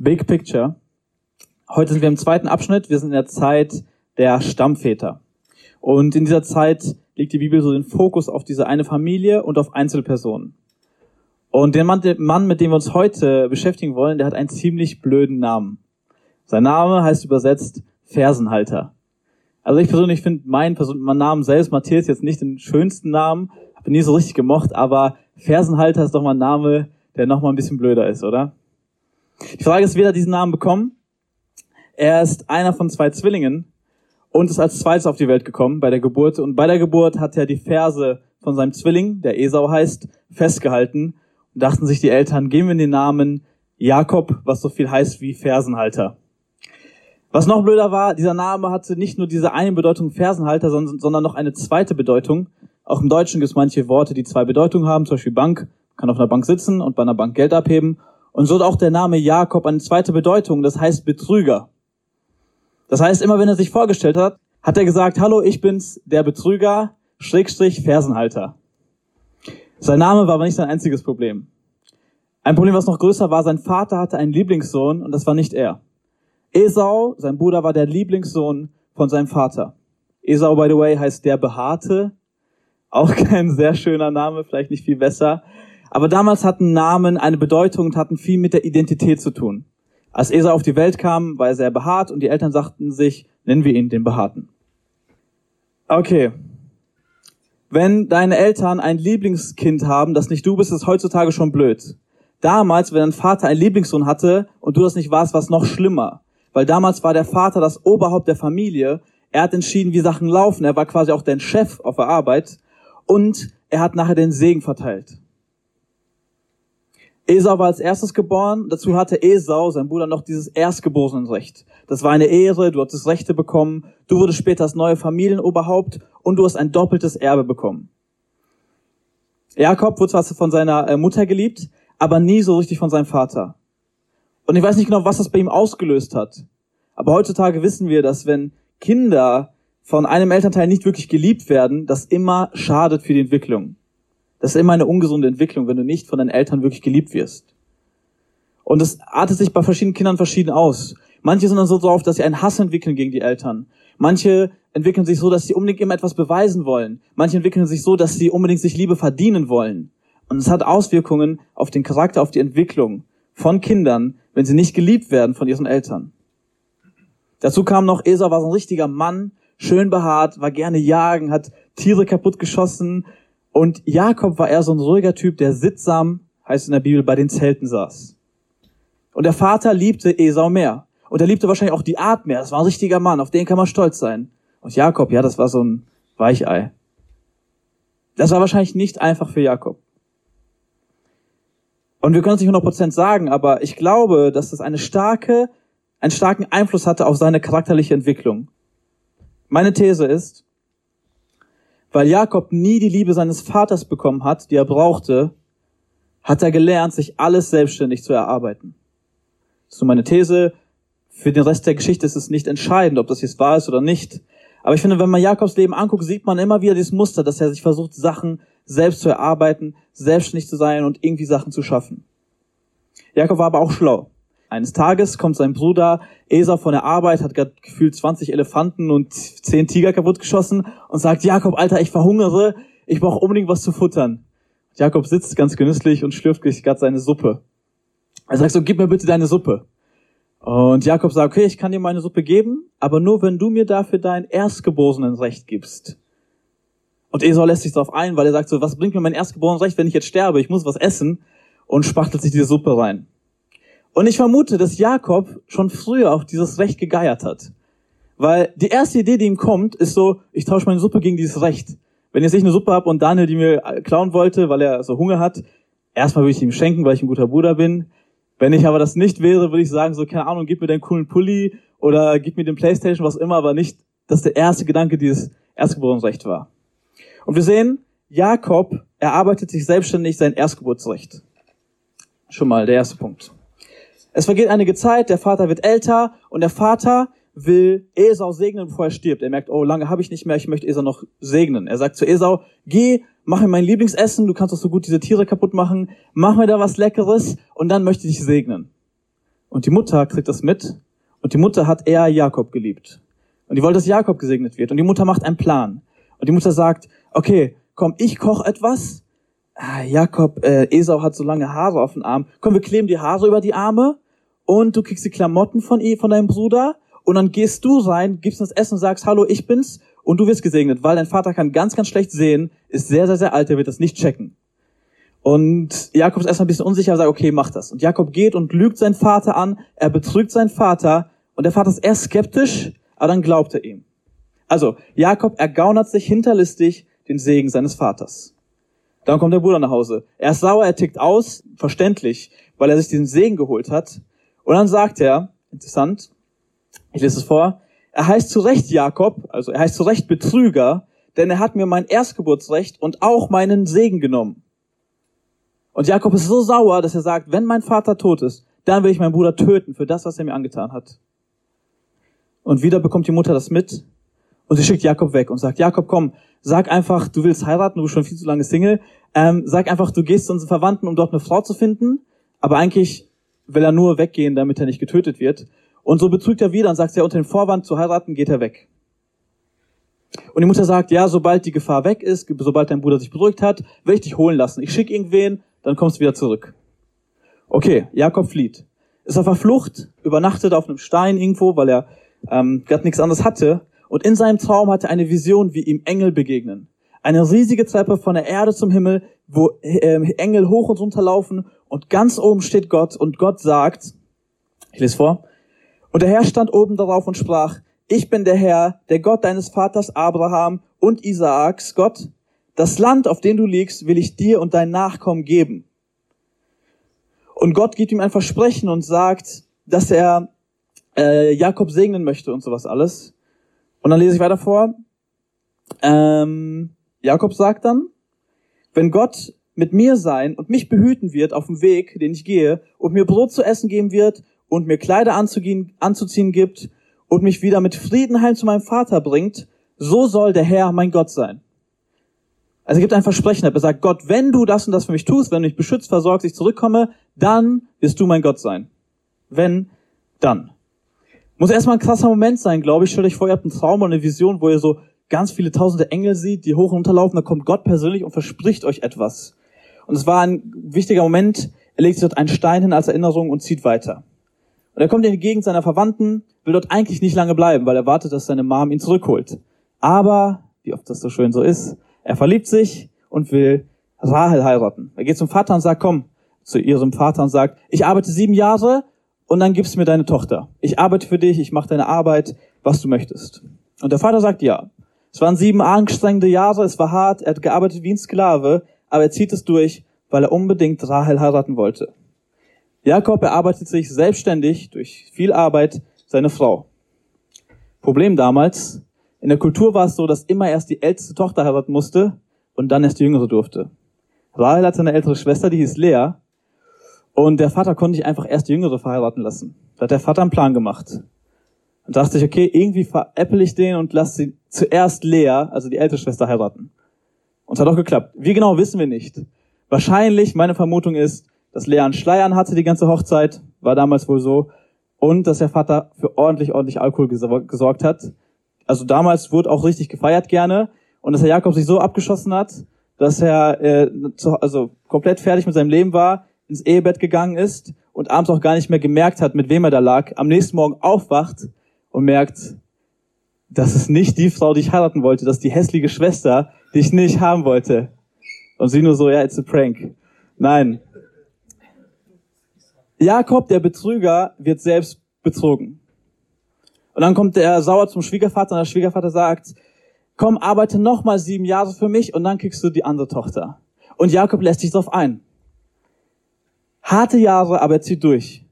Big Picture. Heute sind wir im zweiten Abschnitt. Wir sind in der Zeit der Stammväter. Und in dieser Zeit legt die Bibel so den Fokus auf diese eine Familie und auf Einzelpersonen. Und der Mann, der Mann, mit dem wir uns heute beschäftigen wollen, der hat einen ziemlich blöden Namen. Sein Name heißt übersetzt Fersenhalter. Also ich persönlich finde meinen Person mein Namen selbst, Matthias, jetzt nicht den schönsten Namen, habe nie so richtig gemocht, aber Fersenhalter ist doch mal ein Name, der noch mal ein bisschen blöder ist, oder? Die Frage ist, wer hat diesen Namen bekommen? Er ist einer von zwei Zwillingen und ist als zweites auf die Welt gekommen bei der Geburt. Und bei der Geburt hat er die Ferse von seinem Zwilling, der Esau heißt, festgehalten und dachten sich die Eltern, geben wir den Namen Jakob, was so viel heißt wie Fersenhalter. Was noch blöder war, dieser Name hatte nicht nur diese eine Bedeutung Fersenhalter, sondern noch eine zweite Bedeutung. Auch im Deutschen gibt es manche Worte, die zwei Bedeutungen haben, zum Beispiel Bank, kann auf einer Bank sitzen und bei einer Bank Geld abheben. Und so hat auch der Name Jakob eine zweite Bedeutung, das heißt Betrüger. Das heißt, immer wenn er sich vorgestellt hat, hat er gesagt, hallo, ich bin's, der Betrüger, Schrägstrich, Fersenhalter. Sein Name war aber nicht sein einziges Problem. Ein Problem, was noch größer war, sein Vater hatte einen Lieblingssohn und das war nicht er. Esau, sein Bruder, war der Lieblingssohn von seinem Vater. Esau, by the way, heißt der Behaarte. Auch kein sehr schöner Name, vielleicht nicht viel besser. Aber damals hatten Namen eine Bedeutung und hatten viel mit der Identität zu tun. Als Esau auf die Welt kam, war er sehr behaart und die Eltern sagten sich, nennen wir ihn den Behaarten. Okay. Wenn deine Eltern ein Lieblingskind haben, das nicht du bist, ist heutzutage schon blöd. Damals, wenn dein Vater einen Lieblingssohn hatte und du das nicht warst, war es noch schlimmer. Weil damals war der Vater das Oberhaupt der Familie. Er hat entschieden, wie Sachen laufen. Er war quasi auch dein Chef auf der Arbeit. Und er hat nachher den Segen verteilt. Esau war als erstes geboren. Dazu hatte Esau, sein Bruder, noch dieses Erstgeborenenrecht. Das war eine Ehre, du hattest Rechte bekommen, du wurdest später das neue Familienoberhaupt und du hast ein doppeltes Erbe bekommen. Jakob wurde zwar von seiner äh, Mutter geliebt, aber nie so richtig von seinem Vater. Und ich weiß nicht genau, was das bei ihm ausgelöst hat. Aber heutzutage wissen wir, dass wenn Kinder von einem Elternteil nicht wirklich geliebt werden, das immer schadet für die Entwicklung. Das ist immer eine ungesunde Entwicklung, wenn du nicht von deinen Eltern wirklich geliebt wirst. Und das artet sich bei verschiedenen Kindern verschieden aus. Manche sind dann so drauf, dass sie einen Hass entwickeln gegen die Eltern. Manche entwickeln sich so, dass sie unbedingt immer etwas beweisen wollen. Manche entwickeln sich so, dass sie unbedingt sich Liebe verdienen wollen. Und es hat Auswirkungen auf den Charakter, auf die Entwicklung von Kindern, wenn sie nicht geliebt werden von ihren Eltern. Dazu kam noch, Esau war so ein richtiger Mann, schön behaart, war gerne jagen, hat Tiere kaputt geschossen, und Jakob war eher so ein ruhiger Typ, der sittsam, heißt in der Bibel, bei den Zelten saß. Und der Vater liebte Esau mehr. Und er liebte wahrscheinlich auch die Art mehr. Das war ein richtiger Mann, auf den kann man stolz sein. Und Jakob, ja, das war so ein Weichei. Das war wahrscheinlich nicht einfach für Jakob. Und wir können es nicht 100% sagen, aber ich glaube, dass das eine starke, einen starken Einfluss hatte auf seine charakterliche Entwicklung. Meine These ist, weil Jakob nie die Liebe seines Vaters bekommen hat, die er brauchte, hat er gelernt, sich alles selbstständig zu erarbeiten. So meine These. Für den Rest der Geschichte ist es nicht entscheidend, ob das jetzt wahr ist oder nicht. Aber ich finde, wenn man Jakobs Leben anguckt, sieht man immer wieder dieses Muster, dass er sich versucht, Sachen selbst zu erarbeiten, selbstständig zu sein und irgendwie Sachen zu schaffen. Jakob war aber auch schlau. Eines Tages kommt sein Bruder Esau von der Arbeit, hat gerade gefühlt 20 Elefanten und 10 Tiger kaputtgeschossen und sagt, Jakob, Alter, ich verhungere, ich brauche unbedingt was zu futtern. Jakob sitzt ganz genüsslich und schlürft gerade seine Suppe. Er sagt so, gib mir bitte deine Suppe. Und Jakob sagt, okay, ich kann dir meine Suppe geben, aber nur wenn du mir dafür dein Erstgeborenenrecht gibst. Und Esau lässt sich darauf ein, weil er sagt so, was bringt mir mein Erstgeborenenrecht, wenn ich jetzt sterbe? Ich muss was essen und spachtelt sich diese Suppe rein. Und ich vermute, dass Jakob schon früher auf dieses Recht gegeiert hat. Weil die erste Idee, die ihm kommt, ist so, ich tausche meine Suppe gegen dieses Recht. Wenn jetzt ich eine Suppe habe und Daniel die mir klauen wollte, weil er so Hunger hat, erstmal würde ich ihm schenken, weil ich ein guter Bruder bin. Wenn ich aber das nicht wäre, würde ich sagen, so, keine Ahnung, gib mir deinen coolen Pulli oder gib mir den Playstation, was immer, aber nicht, dass der erste Gedanke dieses Erstgeburtsrecht war. Und wir sehen, Jakob erarbeitet sich selbstständig sein Erstgeburtsrecht. Schon mal der erste Punkt. Es vergeht einige Zeit, der Vater wird älter und der Vater will Esau segnen, bevor er stirbt. Er merkt, oh, lange habe ich nicht mehr, ich möchte Esau noch segnen. Er sagt zu Esau, geh, mach mir mein Lieblingsessen, du kannst doch so gut diese Tiere kaputt machen, mach mir da was Leckeres und dann möchte ich dich segnen. Und die Mutter kriegt das mit und die Mutter hat eher Jakob geliebt. Und die wollte, dass Jakob gesegnet wird. Und die Mutter macht einen Plan. Und die Mutter sagt, okay, komm, ich koche etwas. Ah, Jakob, äh, Esau hat so lange Haare auf dem Arm. Komm, wir kleben die Haare über die Arme und du kriegst die Klamotten von, von deinem Bruder und dann gehst du rein, gibst uns Essen und sagst, hallo, ich bin's und du wirst gesegnet, weil dein Vater kann ganz, ganz schlecht sehen, ist sehr, sehr, sehr alt, der wird das nicht checken. Und Jakob ist erstmal ein bisschen unsicher, sagt, okay, mach das. Und Jakob geht und lügt seinen Vater an, er betrügt seinen Vater und der Vater ist erst skeptisch, aber dann glaubt er ihm. Also, Jakob ergaunert sich hinterlistig den Segen seines Vaters. Dann kommt der Bruder nach Hause. Er ist sauer, er tickt aus, verständlich, weil er sich diesen Segen geholt hat. Und dann sagt er, interessant, ich lese es vor, er heißt zu Recht Jakob, also er heißt zu Recht Betrüger, denn er hat mir mein Erstgeburtsrecht und auch meinen Segen genommen. Und Jakob ist so sauer, dass er sagt, wenn mein Vater tot ist, dann will ich meinen Bruder töten für das, was er mir angetan hat. Und wieder bekommt die Mutter das mit und sie schickt Jakob weg und sagt, Jakob, komm, sag einfach, du willst heiraten, du bist schon viel zu lange Single. Ähm, sag einfach, du gehst zu unseren Verwandten, um dort eine Frau zu finden. Aber eigentlich will er nur weggehen, damit er nicht getötet wird. Und so betrügt er wieder und sagt, ja, unter dem Vorwand zu heiraten, geht er weg. Und die Mutter sagt, ja, sobald die Gefahr weg ist, sobald dein Bruder sich beruhigt hat, will ich dich holen lassen. Ich schicke irgendwen, dann kommst du wieder zurück. Okay, Jakob flieht. Ist auf der Flucht, übernachtet auf einem Stein irgendwo, weil er ähm, gerade nichts anderes hatte. Und in seinem Traum hatte er eine Vision, wie ihm Engel begegnen. Eine riesige Treppe von der Erde zum Himmel, wo äh, Engel hoch und runter laufen und ganz oben steht Gott und Gott sagt, ich lese vor, und der Herr stand oben darauf und sprach, ich bin der Herr, der Gott deines Vaters Abraham und Isaaks Gott. Das Land, auf dem du liegst, will ich dir und dein Nachkommen geben. Und Gott gibt ihm ein Versprechen und sagt, dass er äh, Jakob segnen möchte und sowas alles. Und dann lese ich weiter vor. Ähm, Jakob sagt dann, wenn Gott mit mir sein und mich behüten wird auf dem Weg, den ich gehe, und mir Brot zu essen geben wird und mir Kleider anzugehen, anzuziehen gibt und mich wieder mit Frieden heim zu meinem Vater bringt, so soll der Herr mein Gott sein. Also er gibt ein Versprechen, er sagt, Gott, wenn du das und das für mich tust, wenn du mich beschützt, versorgst, ich zurückkomme, dann wirst du mein Gott sein. Wenn, dann. Muss erstmal ein krasser Moment sein, glaube ich. Stellt euch vor, ihr habt einen Traum oder eine Vision, wo ihr so ganz viele tausende Engel sieht, die hoch und runter laufen, da kommt Gott persönlich und verspricht euch etwas. Und es war ein wichtiger Moment, er legt sich dort einen Stein hin als Erinnerung und zieht weiter. Und er kommt in die Gegend seiner Verwandten, will dort eigentlich nicht lange bleiben, weil er wartet, dass seine Mom ihn zurückholt. Aber, wie oft das so schön so ist, er verliebt sich und will Rahel heiraten. Er geht zum Vater und sagt, komm, zu ihrem Vater und sagt, ich arbeite sieben Jahre und dann gibst du mir deine Tochter. Ich arbeite für dich, ich mache deine Arbeit, was du möchtest. Und der Vater sagt ja. Es waren sieben anstrengende Jahre, es war hart, er hat gearbeitet wie ein Sklave, aber er zieht es durch, weil er unbedingt Rahel heiraten wollte. Jakob erarbeitet sich selbstständig durch viel Arbeit seine Frau. Problem damals, in der Kultur war es so, dass immer erst die älteste Tochter heiraten musste und dann erst die jüngere durfte. Rahel hatte eine ältere Schwester, die hieß Lea. Und der Vater konnte nicht einfach erst die jüngere verheiraten lassen. Da hat der Vater einen Plan gemacht. Und dachte sich, okay, irgendwie veräpple ich den und lasse sie zuerst Lea, also die ältere Schwester, heiraten. Und es hat auch geklappt. Wie genau wissen wir nicht. Wahrscheinlich, meine Vermutung ist, dass Lea einen Schleiern hatte die ganze Hochzeit, war damals wohl so, und dass der Vater für ordentlich, ordentlich Alkohol gesorgt hat. Also damals wurde auch richtig gefeiert gerne und dass Herr Jakob sich so abgeschossen hat, dass er äh, zu, also komplett fertig mit seinem Leben war, ins Ehebett gegangen ist und abends auch gar nicht mehr gemerkt hat, mit wem er da lag, am nächsten Morgen aufwacht und merkt, das ist nicht die Frau, die ich heiraten wollte, das ist die hässliche Schwester, die ich nicht haben wollte. Und sie nur so, ja, it's a prank. Nein, Jakob, der Betrüger, wird selbst betrogen. Und dann kommt der sauer zum Schwiegervater und der Schwiegervater sagt, komm, arbeite noch mal sieben Jahre für mich und dann kriegst du die andere Tochter. Und Jakob lässt sich darauf ein. Harte Jahre, aber er zieht durch.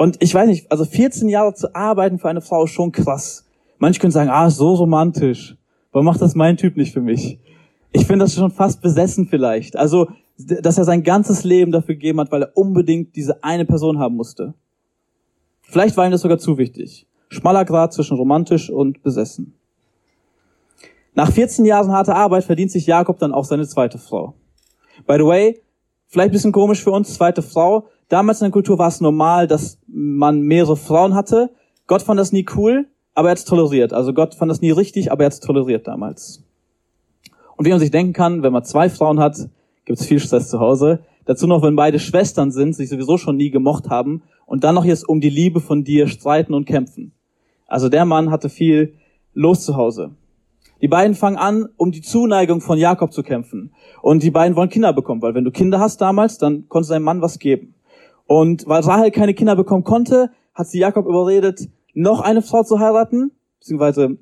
Und ich weiß nicht, also 14 Jahre zu arbeiten für eine Frau ist schon krass. Manche können sagen, ah, so romantisch. Warum macht das mein Typ nicht für mich? Ich finde das schon fast besessen vielleicht. Also dass er sein ganzes Leben dafür gegeben hat, weil er unbedingt diese eine Person haben musste. Vielleicht war ihm das sogar zu wichtig. Schmaler Grad zwischen romantisch und besessen. Nach 14 Jahren harter Arbeit verdient sich Jakob dann auch seine zweite Frau. By the way, vielleicht bisschen komisch für uns, zweite Frau. Damals in der Kultur war es normal, dass man mehrere Frauen hatte. Gott fand das nie cool, aber er hat es toleriert. Also Gott fand das nie richtig, aber er hat es toleriert damals. Und wie man sich denken kann, wenn man zwei Frauen hat, gibt es viel Stress zu Hause. Dazu noch, wenn beide Schwestern sind, sich sowieso schon nie gemocht haben und dann noch jetzt um die Liebe von dir streiten und kämpfen. Also der Mann hatte viel los zu Hause. Die beiden fangen an, um die Zuneigung von Jakob zu kämpfen. Und die beiden wollen Kinder bekommen, weil wenn du Kinder hast damals, dann konntest du deinem Mann was geben. Und weil Rahel keine Kinder bekommen konnte, hat sie Jakob überredet, noch eine Frau zu heiraten, beziehungsweise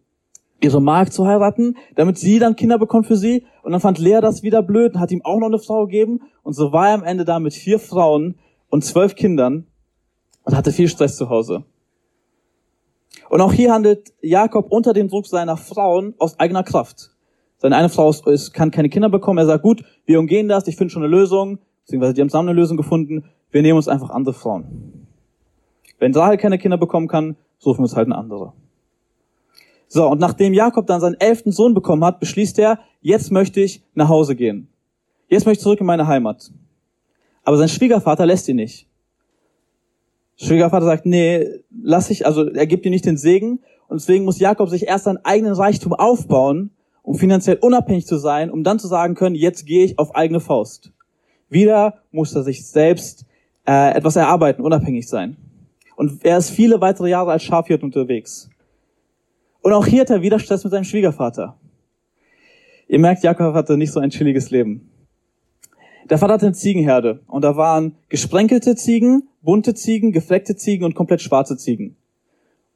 ihre Magd zu heiraten, damit sie dann Kinder bekommt für sie. Und dann fand Lea das wieder blöd und hat ihm auch noch eine Frau gegeben. Und so war er am Ende da mit vier Frauen und zwölf Kindern und hatte viel Stress zu Hause. Und auch hier handelt Jakob unter dem Druck seiner Frauen aus eigener Kraft. Seine eine Frau ist, kann keine Kinder bekommen. Er sagt, gut, wir umgehen das, ich finde schon eine Lösung, beziehungsweise die haben zusammen eine Lösung gefunden. Wir nehmen uns einfach andere Frauen. Wenn Rahel keine Kinder bekommen kann, suchen wir uns halt eine andere. So, und nachdem Jakob dann seinen elften Sohn bekommen hat, beschließt er, jetzt möchte ich nach Hause gehen. Jetzt möchte ich zurück in meine Heimat. Aber sein Schwiegervater lässt ihn nicht. Schwiegervater sagt, nee, lass ich, also er gibt ihm nicht den Segen. Und deswegen muss Jakob sich erst seinen eigenen Reichtum aufbauen, um finanziell unabhängig zu sein, um dann zu sagen können, jetzt gehe ich auf eigene Faust. Wieder muss er sich selbst äh, etwas erarbeiten, unabhängig sein. Und er ist viele weitere Jahre als Schafhirt unterwegs. Und auch hier hat er wieder Stress mit seinem Schwiegervater. Ihr merkt, Jakob hatte nicht so ein chilliges Leben. Der Vater hatte eine Ziegenherde und da waren gesprenkelte Ziegen, bunte Ziegen, gefleckte Ziegen und komplett schwarze Ziegen.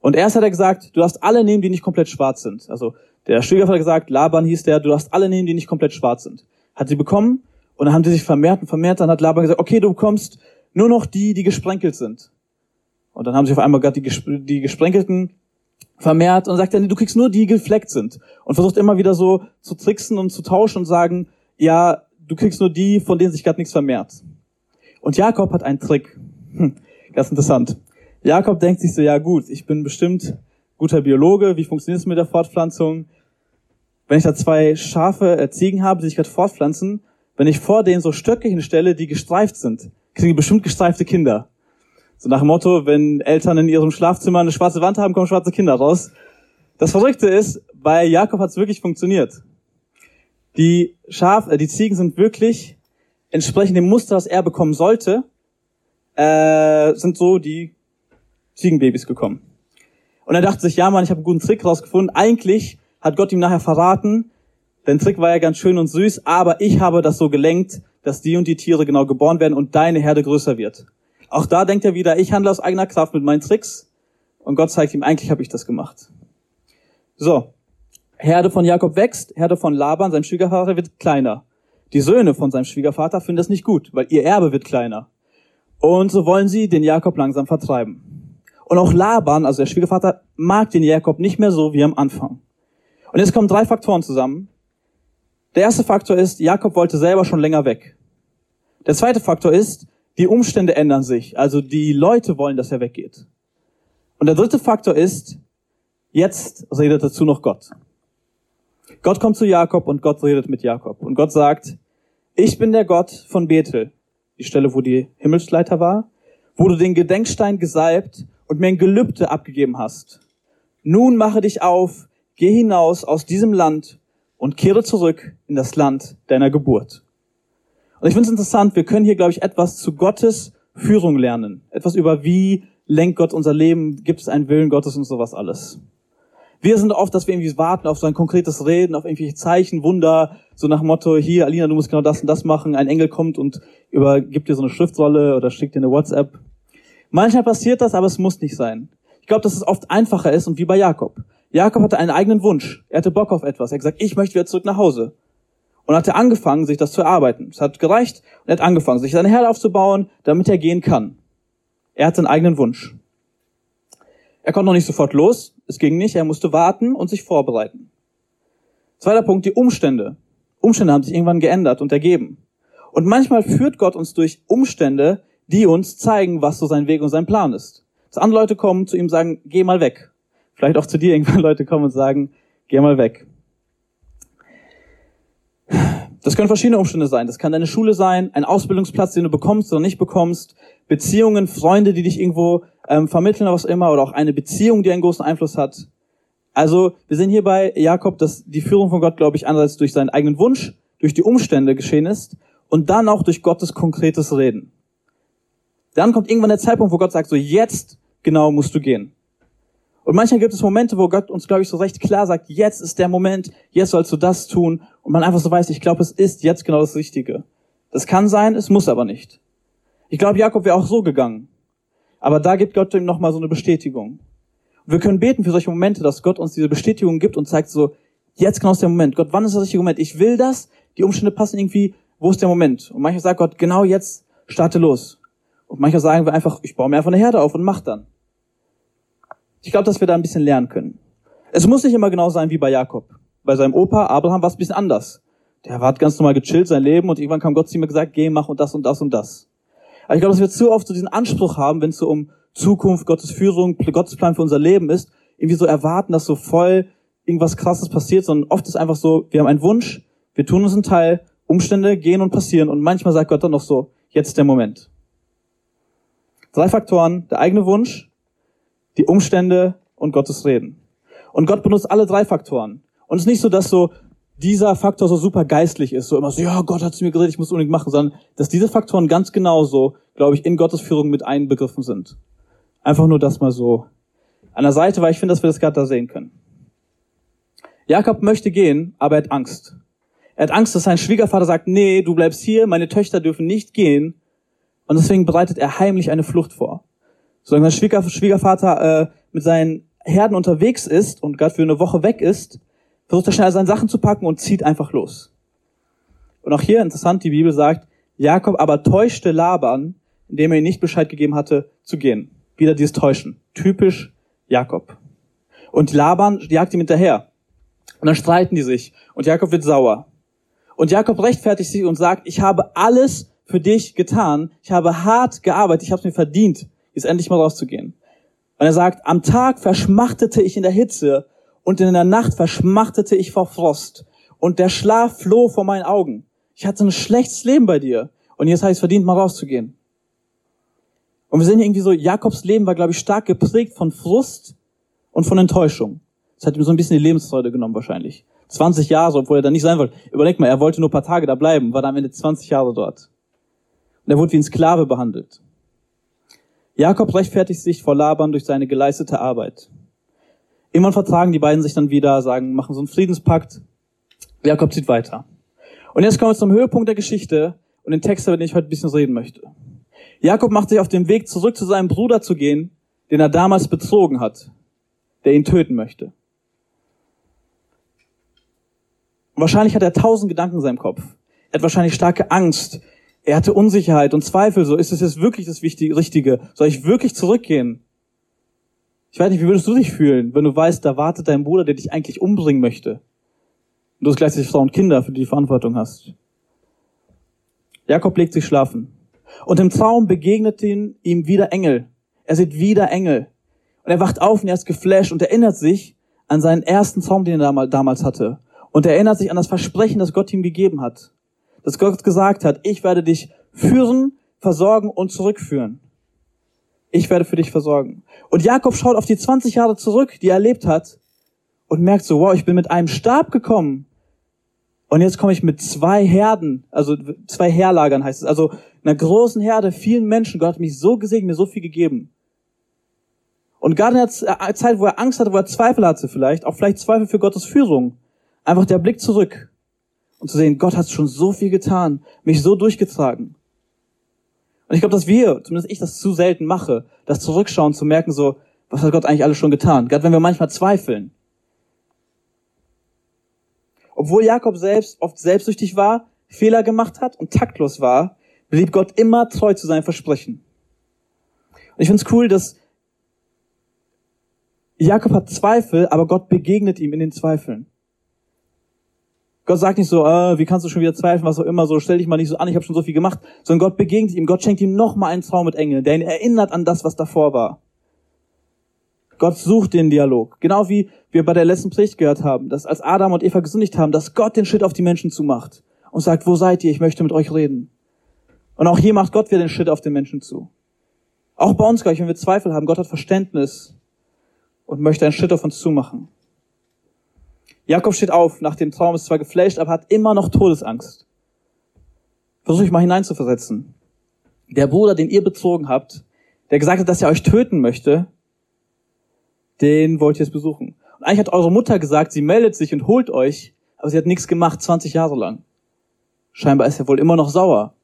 Und erst hat er gesagt, du darfst alle nehmen, die nicht komplett schwarz sind. Also der Schwiegervater hat gesagt, Laban hieß der, du darfst alle nehmen, die nicht komplett schwarz sind. Hat sie bekommen und dann haben sie sich vermehrt und vermehrt. Dann hat Laban gesagt, okay, du bekommst nur noch die, die gesprenkelt sind. Und dann haben sie auf einmal gerade die, die gesprenkelten vermehrt und sagt dann, du kriegst nur die, die gefleckt sind. Und versucht immer wieder so zu tricksen und zu tauschen und sagen, ja, du kriegst nur die, von denen sich gerade nichts vermehrt. Und Jakob hat einen Trick. Hm, ganz interessant. Jakob denkt sich so, ja gut, ich bin bestimmt guter Biologe, wie funktioniert es mit der Fortpflanzung? Wenn ich da zwei Schafe, äh, Ziegen habe, die sich gerade fortpflanzen, wenn ich vor denen so Stöcke hinstelle, die gestreift sind, kriegen bestimmt gestreifte Kinder. So nach dem Motto, wenn Eltern in ihrem Schlafzimmer eine schwarze Wand haben, kommen schwarze Kinder raus. Das Verrückte ist, bei Jakob hat es wirklich funktioniert. Die Schaf, äh, die Ziegen sind wirklich entsprechend dem Muster, das er bekommen sollte, äh, sind so die Ziegenbabys gekommen. Und er dachte sich, ja Mann, ich habe einen guten Trick rausgefunden. Eigentlich hat Gott ihm nachher verraten, dein Trick war ja ganz schön und süß, aber ich habe das so gelenkt, dass die und die Tiere genau geboren werden und deine Herde größer wird. Auch da denkt er wieder, ich handle aus eigener Kraft mit meinen Tricks und Gott zeigt ihm, eigentlich habe ich das gemacht. So, Herde von Jakob wächst, Herde von Laban, seinem Schwiegervater, wird kleiner. Die Söhne von seinem Schwiegervater finden das nicht gut, weil ihr Erbe wird kleiner. Und so wollen sie den Jakob langsam vertreiben. Und auch Laban, also der Schwiegervater, mag den Jakob nicht mehr so wie am Anfang. Und jetzt kommen drei Faktoren zusammen. Der erste Faktor ist, Jakob wollte selber schon länger weg. Der zweite Faktor ist, die Umstände ändern sich. Also die Leute wollen, dass er weggeht. Und der dritte Faktor ist, jetzt redet dazu noch Gott. Gott kommt zu Jakob und Gott redet mit Jakob. Und Gott sagt, ich bin der Gott von Bethel, die Stelle, wo die Himmelsleiter war, wo du den Gedenkstein gesalbt und mir ein Gelübde abgegeben hast. Nun mache dich auf, geh hinaus aus diesem Land und kehre zurück in das Land deiner Geburt. Und ich finde es interessant, wir können hier, glaube ich, etwas zu Gottes Führung lernen. Etwas über wie lenkt Gott unser Leben, gibt es einen Willen Gottes und sowas alles. Wir sind oft, dass wir irgendwie warten auf so ein konkretes Reden, auf irgendwelche Zeichen, Wunder, so nach Motto, hier, Alina, du musst genau das und das machen, ein Engel kommt und übergibt dir so eine Schriftrolle oder schickt dir eine WhatsApp. Manchmal passiert das, aber es muss nicht sein. Ich glaube, dass es oft einfacher ist und wie bei Jakob. Jakob hatte einen eigenen Wunsch. Er hatte Bock auf etwas. Er hat gesagt, ich möchte wieder zurück nach Hause. Und hat er angefangen, sich das zu erarbeiten. Es hat gereicht und er hat angefangen, sich seine Herde aufzubauen, damit er gehen kann. Er hat seinen eigenen Wunsch. Er konnte noch nicht sofort los, es ging nicht, er musste warten und sich vorbereiten. Zweiter Punkt, die Umstände. Umstände haben sich irgendwann geändert und ergeben. Und manchmal führt Gott uns durch Umstände, die uns zeigen, was so sein Weg und sein Plan ist. Dass andere Leute kommen zu ihm und sagen, geh mal weg. Vielleicht auch zu dir irgendwann Leute kommen und sagen, geh mal weg. Das können verschiedene Umstände sein. Das kann deine Schule sein, ein Ausbildungsplatz, den du bekommst oder nicht bekommst, Beziehungen, Freunde, die dich irgendwo ähm, vermitteln oder was immer, oder auch eine Beziehung, die einen großen Einfluss hat. Also wir sehen hier bei Jakob, dass die Führung von Gott, glaube ich, einerseits durch seinen eigenen Wunsch, durch die Umstände geschehen ist und dann auch durch Gottes konkretes Reden. Dann kommt irgendwann der Zeitpunkt, wo Gott sagt, so jetzt genau musst du gehen. Und manchmal gibt es Momente, wo Gott uns, glaube ich, so recht klar sagt, jetzt ist der Moment, jetzt sollst du das tun. Und man einfach so weiß, ich glaube, es ist jetzt genau das Richtige. Das kann sein, es muss aber nicht. Ich glaube, Jakob wäre auch so gegangen. Aber da gibt Gott ihm nochmal so eine Bestätigung. Und wir können beten für solche Momente, dass Gott uns diese Bestätigung gibt und zeigt so, jetzt genau ist der Moment. Gott, wann ist der richtige Moment? Ich will das, die Umstände passen irgendwie, wo ist der Moment? Und manchmal sagt Gott, genau jetzt, starte los. Und manchmal sagen wir einfach, ich baue mir einfach eine Herde auf und mach dann. Ich glaube, dass wir da ein bisschen lernen können. Es muss nicht immer genau sein wie bei Jakob. Bei seinem Opa Abraham war es ein bisschen anders. Der hat ganz normal gechillt sein Leben und irgendwann kam Gott zu ihm und gesagt, geh, mach und das und das und das. Aber ich glaube, dass wir zu oft so diesen Anspruch haben, wenn es so um Zukunft, Gottes Führung, Gottes Plan für unser Leben ist, irgendwie so erwarten, dass so voll irgendwas krasses passiert, sondern oft ist einfach so, wir haben einen Wunsch, wir tun uns einen Teil, Umstände gehen und passieren und manchmal sagt Gott dann noch so, jetzt der Moment. Drei Faktoren, der eigene Wunsch, die Umstände und Gottes Reden. Und Gott benutzt alle drei Faktoren. Und es ist nicht so, dass so dieser Faktor so super geistlich ist, so immer so, ja, Gott hat zu mir geredet, ich muss unbedingt machen, sondern dass diese Faktoren ganz genauso, glaube ich, in Gottes Führung mit einbegriffen sind. Einfach nur das mal so an der Seite, weil ich finde, dass wir das gerade da sehen können. Jakob möchte gehen, aber er hat Angst. Er hat Angst, dass sein Schwiegervater sagt, nee, du bleibst hier, meine Töchter dürfen nicht gehen. Und deswegen bereitet er heimlich eine Flucht vor. Solange sein Schwiegervater äh, mit seinen Herden unterwegs ist und gerade für eine Woche weg ist, versucht er schnell seine Sachen zu packen und zieht einfach los. Und auch hier interessant, die Bibel sagt, Jakob aber täuschte Laban, indem er ihm nicht Bescheid gegeben hatte, zu gehen. Wieder dieses Täuschen. Typisch Jakob. Und Laban jagt ihm hinterher. Und dann streiten die sich. Und Jakob wird sauer. Und Jakob rechtfertigt sich und sagt, ich habe alles für dich getan. Ich habe hart gearbeitet. Ich habe es mir verdient, jetzt endlich mal rauszugehen. Und er sagt, am Tag verschmachtete ich in der Hitze und in der Nacht verschmachtete ich vor Frost. Und der Schlaf floh vor meinen Augen. Ich hatte ein schlechtes Leben bei dir. Und jetzt ich es verdient, mal rauszugehen. Und wir sehen hier irgendwie so, Jakobs Leben war, glaube ich, stark geprägt von Frust und von Enttäuschung. Das hat ihm so ein bisschen die Lebensfreude genommen wahrscheinlich. 20 Jahre, obwohl er da nicht sein wollte. Überleg mal, er wollte nur ein paar Tage da bleiben, war da am Ende 20 Jahre dort. Und er wurde wie ein Sklave behandelt. Jakob rechtfertigt sich vor Laban durch seine geleistete Arbeit. Irgendwann vertragen die beiden sich dann wieder, sagen, machen so einen Friedenspakt. Jakob zieht weiter. Und jetzt kommen wir zum Höhepunkt der Geschichte und den Text, über den ich heute ein bisschen reden möchte. Jakob macht sich auf den Weg zurück zu seinem Bruder zu gehen, den er damals betrogen hat, der ihn töten möchte. Wahrscheinlich hat er tausend Gedanken in seinem Kopf. Er hat wahrscheinlich starke Angst. Er hatte Unsicherheit und Zweifel. So, ist es jetzt wirklich das Wichtige, Richtige? Soll ich wirklich zurückgehen? Ich weiß nicht, wie würdest du dich fühlen, wenn du weißt, da wartet dein Bruder, der dich eigentlich umbringen möchte? Und du hast gleichzeitig Frau und Kinder, für die du Verantwortung hast. Jakob legt sich schlafen. Und im Traum begegnet ihm wieder Engel. Er sieht wieder Engel. Und er wacht auf und er ist geflasht und erinnert sich an seinen ersten Traum, den er damals hatte. Und er erinnert sich an das Versprechen, das Gott ihm gegeben hat dass Gott gesagt hat, ich werde dich führen, versorgen und zurückführen. Ich werde für dich versorgen. Und Jakob schaut auf die 20 Jahre zurück, die er erlebt hat, und merkt so, wow, ich bin mit einem Stab gekommen. Und jetzt komme ich mit zwei Herden, also zwei Herlagern heißt es, also einer großen Herde, vielen Menschen. Gott hat mich so gesegnet, mir so viel gegeben. Und gerade in der Zeit, wo er Angst hatte, wo er Zweifel hatte vielleicht, auch vielleicht Zweifel für Gottes Führung, einfach der Blick zurück und zu sehen, Gott hat schon so viel getan, mich so durchgetragen. Und ich glaube, dass wir, zumindest ich das zu selten mache, das Zurückschauen zu merken, so, was hat Gott eigentlich alles schon getan? Gerade wenn wir manchmal zweifeln. Obwohl Jakob selbst oft selbstsüchtig war, Fehler gemacht hat und taktlos war, blieb Gott immer treu zu seinem Versprechen. Und ich finde es cool, dass Jakob hat Zweifel, aber Gott begegnet ihm in den Zweifeln. Gott sagt nicht so, äh, wie kannst du schon wieder zweifeln, was auch immer, so stell dich mal nicht so an, ich habe schon so viel gemacht, sondern Gott begegnet ihm, Gott schenkt ihm nochmal einen Traum mit Engeln, der ihn erinnert an das, was davor war. Gott sucht den Dialog. Genau wie wir bei der letzten Predigt gehört haben, dass als Adam und Eva gesündigt haben, dass Gott den Schritt auf die Menschen zumacht. und sagt, wo seid ihr? Ich möchte mit euch reden. Und auch hier macht Gott wieder den Schritt auf den Menschen zu. Auch bei uns gleich, wenn wir Zweifel haben, Gott hat Verständnis und möchte einen Schritt auf uns zumachen. Jakob steht auf, nach dem Traum ist zwar geflasht, aber hat immer noch Todesangst. Versuche ich mal hineinzuversetzen. Der Bruder, den ihr bezogen habt, der gesagt hat, dass er euch töten möchte, den wollt ihr jetzt besuchen. Und eigentlich hat eure Mutter gesagt, sie meldet sich und holt euch, aber sie hat nichts gemacht, 20 Jahre lang. Scheinbar ist er wohl immer noch sauer.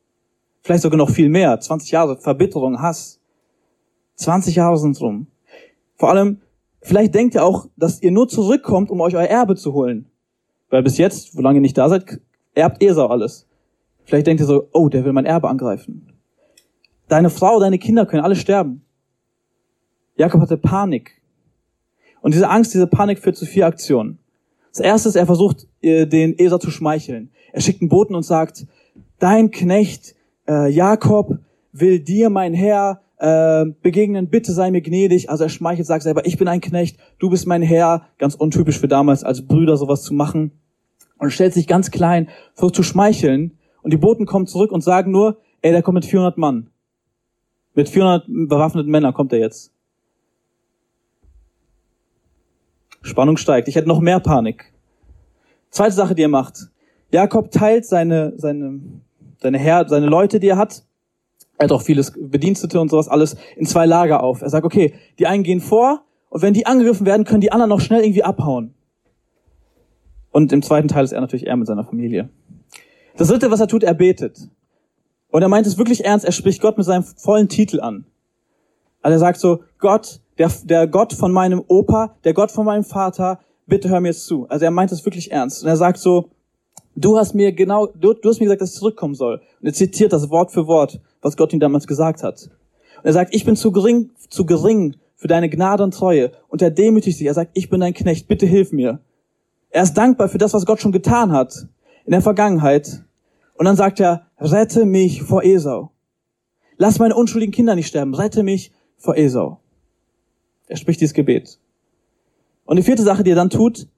Vielleicht sogar noch viel mehr. 20 Jahre Verbitterung, Hass. 20 Jahre sind rum. Vor allem, vielleicht denkt ihr auch, dass ihr nur zurückkommt, um euch euer Erbe zu holen. Weil bis jetzt, solange ihr nicht da seid, erbt Esau alles. Vielleicht denkt ihr so, oh, der will mein Erbe angreifen. Deine Frau, deine Kinder können alle sterben. Jakob hatte Panik. Und diese Angst, diese Panik führt zu vier Aktionen. Das erste ist, er versucht, den Esau zu schmeicheln. Er schickt einen Boten und sagt, dein Knecht äh, Jakob will dir, mein Herr, äh, begegnen, bitte sei mir gnädig. Also er schmeichelt, sagt selber, ich bin ein Knecht, du bist mein Herr. Ganz untypisch für damals, als Brüder sowas zu machen. Und stellt sich ganz klein, versucht zu schmeicheln. Und die Boten kommen zurück und sagen nur, ey, der kommt mit 400 Mann. Mit 400 bewaffneten Männern kommt er jetzt. Spannung steigt. Ich hätte noch mehr Panik. Zweite Sache, die er macht. Jakob teilt seine, seine, seine Herr, seine Leute, die er hat. Er hat auch vieles Bedienstete und sowas alles in zwei Lager auf. Er sagt, okay, die einen gehen vor und wenn die angegriffen werden, können die anderen noch schnell irgendwie abhauen. Und im zweiten Teil ist er natürlich er mit seiner Familie. Das dritte, was er tut, er betet. Und er meint es wirklich ernst, er spricht Gott mit seinem vollen Titel an. Also er sagt so, Gott, der, der Gott von meinem Opa, der Gott von meinem Vater, bitte hör mir jetzt zu. Also er meint es wirklich ernst. Und er sagt so, du hast mir genau, du, du hast mir gesagt, dass ich zurückkommen soll. Und er zitiert das Wort für Wort, was Gott ihm damals gesagt hat. Und er sagt, ich bin zu gering, zu gering für deine Gnade und Treue. Und er demütigt sich. Er sagt, ich bin dein Knecht, bitte hilf mir. Er ist dankbar für das, was Gott schon getan hat in der Vergangenheit. Und dann sagt er, rette mich vor Esau. Lass meine unschuldigen Kinder nicht sterben. Rette mich vor Esau. Er spricht dieses Gebet. Und die vierte Sache, die er dann tut,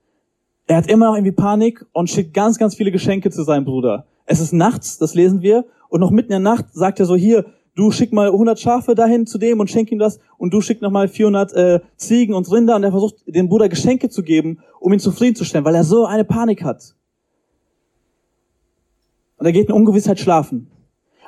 er hat immer noch irgendwie Panik und schickt ganz, ganz viele Geschenke zu seinem Bruder. Es ist nachts, das lesen wir, und noch mitten in der Nacht sagt er so, hier, du schick mal 100 Schafe dahin zu dem und schenk ihm das, und du schick noch mal 400 äh, Ziegen und Rinder, und er versucht, dem Bruder Geschenke zu geben, um ihn zufriedenzustellen, weil er so eine Panik hat. Und er geht in Ungewissheit schlafen.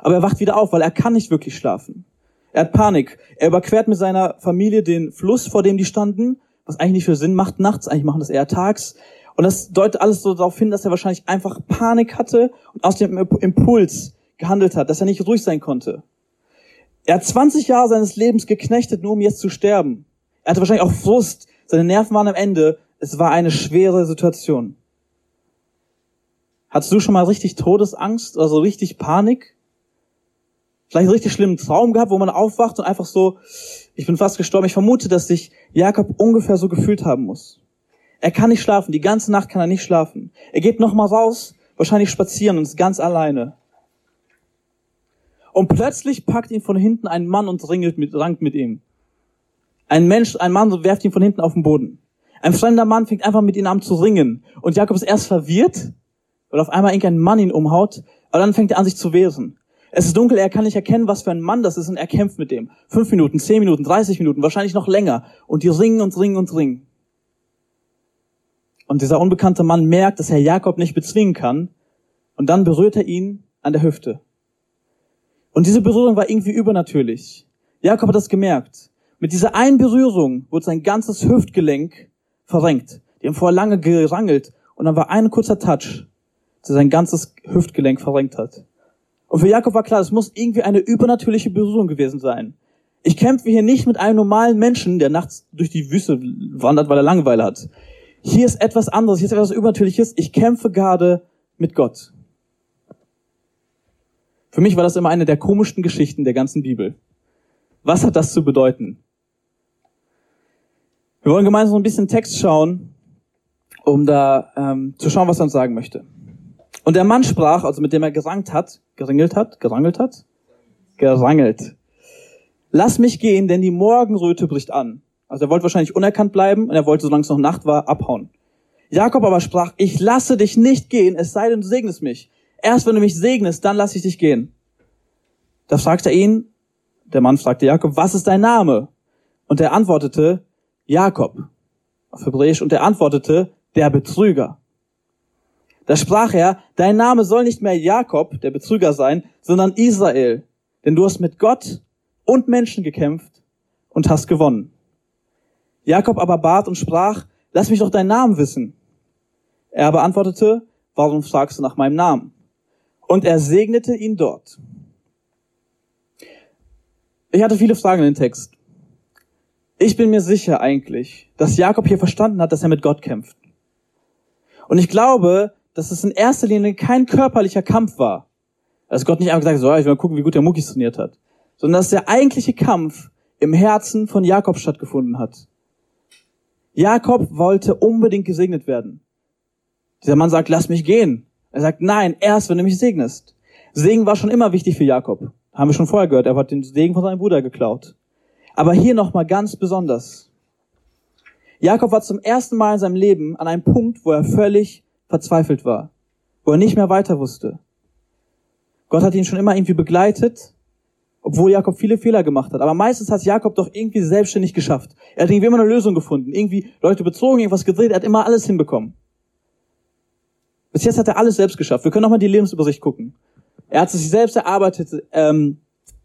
Aber er wacht wieder auf, weil er kann nicht wirklich schlafen. Er hat Panik. Er überquert mit seiner Familie den Fluss, vor dem die standen, was eigentlich nicht für Sinn macht nachts, eigentlich machen das eher tags. Und das deutet alles so darauf hin, dass er wahrscheinlich einfach Panik hatte und aus dem Impuls gehandelt hat, dass er nicht ruhig sein konnte. Er hat 20 Jahre seines Lebens geknechtet, nur um jetzt zu sterben. Er hatte wahrscheinlich auch Frust, seine Nerven waren am Ende. Es war eine schwere Situation. Hattest du schon mal richtig Todesangst oder so richtig Panik? Vielleicht einen richtig schlimmen Traum gehabt, wo man aufwacht und einfach so, ich bin fast gestorben. Ich vermute, dass sich Jakob ungefähr so gefühlt haben muss. Er kann nicht schlafen, die ganze Nacht kann er nicht schlafen. Er geht nochmal raus, wahrscheinlich spazieren und ist ganz alleine. Und plötzlich packt ihn von hinten ein Mann und ringelt mit, rankt mit ihm. Ein Mensch, ein Mann werft ihn von hinten auf den Boden. Ein fremder Mann fängt einfach mit ihm an zu ringen. Und Jakob ist erst verwirrt, weil auf einmal irgendein Mann ihn umhaut, aber dann fängt er an, sich zu wehren. Es ist dunkel, er kann nicht erkennen, was für ein Mann das ist, und er kämpft mit dem. Fünf Minuten, zehn Minuten, dreißig Minuten, wahrscheinlich noch länger. Und die ringen und ringen und ringen. Und dieser unbekannte Mann merkt, dass er Jakob nicht bezwingen kann. Und dann berührt er ihn an der Hüfte. Und diese Berührung war irgendwie übernatürlich. Jakob hat das gemerkt. Mit dieser einen Berührung wurde sein ganzes Hüftgelenk verrenkt. Die haben vorher lange gerangelt. Und dann war ein kurzer Touch, der sein ganzes Hüftgelenk verrenkt hat. Und für Jakob war klar, es muss irgendwie eine übernatürliche Berührung gewesen sein. Ich kämpfe hier nicht mit einem normalen Menschen, der nachts durch die Wüste wandert, weil er Langeweile hat. Hier ist etwas anderes, hier ist etwas Übernatürliches. Ich kämpfe gerade mit Gott. Für mich war das immer eine der komischsten Geschichten der ganzen Bibel. Was hat das zu bedeuten? Wir wollen gemeinsam ein bisschen Text schauen, um da ähm, zu schauen, was er uns sagen möchte. Und der Mann sprach, also mit dem er gesangt hat, geringelt hat, gerangelt hat, gerangelt. Lass mich gehen, denn die Morgenröte bricht an. Also er wollte wahrscheinlich unerkannt bleiben und er wollte, solange es noch Nacht war, abhauen. Jakob aber sprach, ich lasse dich nicht gehen, es sei denn, du segnest mich. Erst wenn du mich segnest, dann lass ich dich gehen. Da fragt er ihn, der Mann fragte Jakob, was ist dein Name? Und er antwortete, Jakob, auf Hebräisch, und er antwortete, der Betrüger. Da sprach er, dein Name soll nicht mehr Jakob, der Betrüger sein, sondern Israel, denn du hast mit Gott und Menschen gekämpft und hast gewonnen. Jakob aber bat und sprach, lass mich doch deinen Namen wissen. Er aber antwortete, warum fragst du nach meinem Namen? Und er segnete ihn dort. Ich hatte viele Fragen in den Text. Ich bin mir sicher eigentlich, dass Jakob hier verstanden hat, dass er mit Gott kämpft. Und ich glaube, dass es in erster Linie kein körperlicher Kampf war. Dass Gott nicht einfach gesagt hat, so, ich will mal gucken, wie gut der Muckis trainiert hat. Sondern dass der eigentliche Kampf im Herzen von Jakob stattgefunden hat. Jakob wollte unbedingt gesegnet werden. Dieser Mann sagt, lass mich gehen. Er sagt, nein, erst wenn du mich segnest. Segen war schon immer wichtig für Jakob. Haben wir schon vorher gehört. Er hat den Segen von seinem Bruder geklaut. Aber hier nochmal ganz besonders. Jakob war zum ersten Mal in seinem Leben an einem Punkt, wo er völlig verzweifelt war, wo er nicht mehr weiter wusste. Gott hat ihn schon immer irgendwie begleitet, obwohl Jakob viele Fehler gemacht hat. Aber meistens hat Jakob doch irgendwie selbstständig geschafft. Er hat irgendwie immer eine Lösung gefunden, irgendwie Leute bezogen, irgendwas gedreht, er hat immer alles hinbekommen. Bis jetzt hat er alles selbst geschafft. Wir können nochmal die Lebensübersicht gucken. Er hat sich selbst erarbeitet, ähm,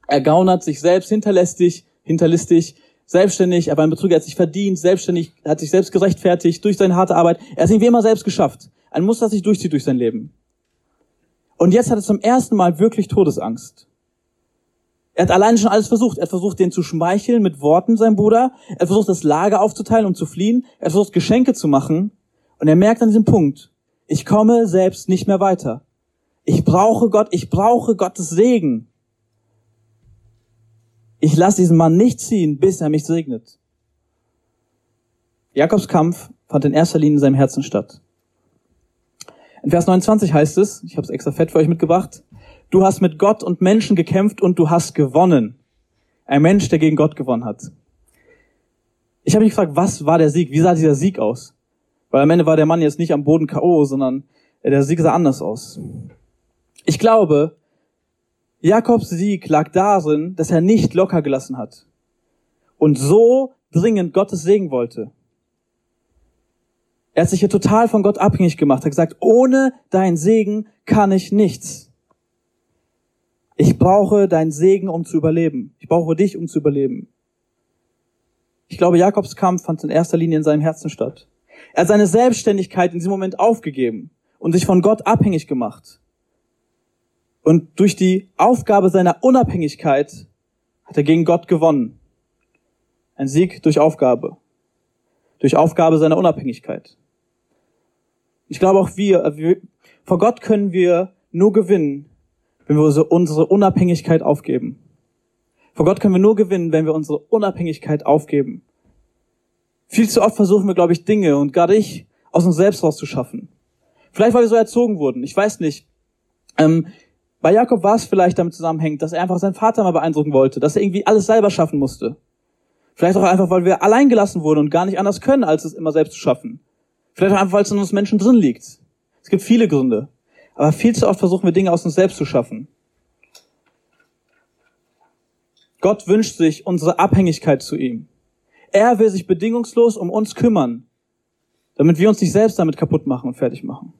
ergaunert, sich selbst hinterlästig, hinterlistig, selbstständig, er war ein Betrüger, er hat sich verdient, selbstständig, hat sich selbst gerechtfertigt durch seine harte Arbeit. Er hat es irgendwie immer selbst geschafft. Ein Muster, das sich durchzieht durch sein Leben. Und jetzt hat er zum ersten Mal wirklich Todesangst. Er hat alleine schon alles versucht. Er hat versucht, den zu schmeicheln mit Worten, sein Bruder. Er hat versucht, das Lager aufzuteilen, um zu fliehen. Er hat versucht, Geschenke zu machen. Und er merkt an diesem Punkt, ich komme selbst nicht mehr weiter. Ich brauche Gott, ich brauche Gottes Segen. Ich lasse diesen Mann nicht ziehen, bis er mich segnet. Jakobs Kampf fand in erster Linie in seinem Herzen statt. In Vers 29 heißt es, ich habe es extra fett für euch mitgebracht, du hast mit Gott und Menschen gekämpft und du hast gewonnen. Ein Mensch, der gegen Gott gewonnen hat. Ich habe mich gefragt, was war der Sieg? Wie sah dieser Sieg aus? Weil am Ende war der Mann jetzt nicht am Boden K.O., sondern der Sieg sah anders aus. Ich glaube, Jakobs Sieg lag darin, dass er nicht locker gelassen hat und so dringend Gottes Segen wollte. Er hat sich hier total von Gott abhängig gemacht, hat gesagt, ohne dein Segen kann ich nichts. Ich brauche deinen Segen, um zu überleben. Ich brauche dich, um zu überleben. Ich glaube, Jakobs Kampf fand in erster Linie in seinem Herzen statt. Er hat seine Selbstständigkeit in diesem Moment aufgegeben und sich von Gott abhängig gemacht. Und durch die Aufgabe seiner Unabhängigkeit hat er gegen Gott gewonnen. Ein Sieg durch Aufgabe. Durch Aufgabe seiner Unabhängigkeit. Ich glaube auch wir, vor Gott können wir nur gewinnen, wenn wir unsere Unabhängigkeit aufgeben. Vor Gott können wir nur gewinnen, wenn wir unsere Unabhängigkeit aufgeben. Viel zu oft versuchen wir, glaube ich, Dinge und gerade ich aus uns selbst rauszuschaffen. Vielleicht, weil wir so erzogen wurden. Ich weiß nicht. Ähm, bei Jakob war es vielleicht damit zusammenhängt, dass er einfach seinen Vater mal beeindrucken wollte, dass er irgendwie alles selber schaffen musste. Vielleicht auch einfach, weil wir allein gelassen wurden und gar nicht anders können, als es immer selbst zu schaffen. Vielleicht auch einfach, weil es in uns Menschen drin liegt. Es gibt viele Gründe. Aber viel zu oft versuchen wir Dinge aus uns selbst zu schaffen. Gott wünscht sich unsere Abhängigkeit zu ihm. Er will sich bedingungslos um uns kümmern, damit wir uns nicht selbst damit kaputt machen und fertig machen.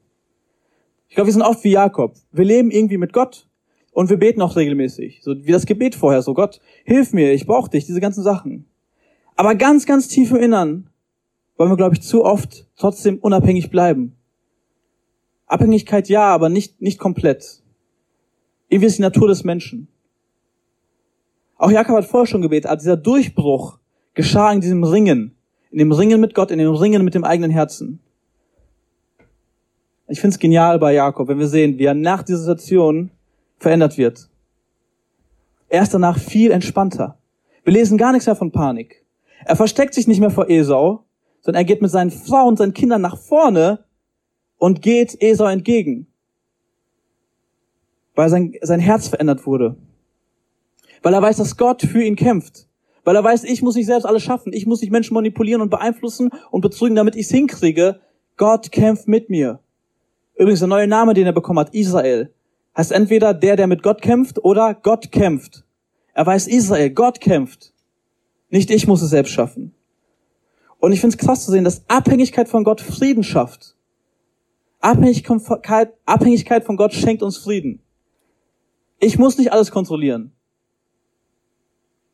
Ich glaube, wir sind oft wie Jakob. Wir leben irgendwie mit Gott und wir beten auch regelmäßig. So wie das Gebet vorher. So Gott, hilf mir, ich brauche dich, diese ganzen Sachen. Aber ganz, ganz tief im Innern wollen wir, glaube ich, zu oft trotzdem unabhängig bleiben. Abhängigkeit ja, aber nicht, nicht komplett. Irgendwie ist die Natur des Menschen. Auch Jakob hat vorher schon gebetet, aber dieser Durchbruch geschah in diesem Ringen. In dem Ringen mit Gott, in dem Ringen mit dem eigenen Herzen. Ich finde es genial bei Jakob, wenn wir sehen, wie er nach dieser Situation verändert wird. Er ist danach viel entspannter. Wir lesen gar nichts mehr von Panik. Er versteckt sich nicht mehr vor Esau, sondern er geht mit seinen Frauen und seinen Kindern nach vorne und geht Esau entgegen. Weil sein, sein Herz verändert wurde. Weil er weiß, dass Gott für ihn kämpft. Weil er weiß, ich muss nicht selbst alles schaffen. Ich muss nicht Menschen manipulieren und beeinflussen und betrügen, damit ich es hinkriege. Gott kämpft mit mir. Übrigens der neue Name, den er bekommen hat, Israel. heißt entweder der, der mit Gott kämpft oder Gott kämpft. Er weiß Israel, Gott kämpft. Nicht ich muss es selbst schaffen. Und ich finde es krass zu sehen, dass Abhängigkeit von Gott Frieden schafft. Abhängigkeit, Abhängigkeit von Gott schenkt uns Frieden. Ich muss nicht alles kontrollieren.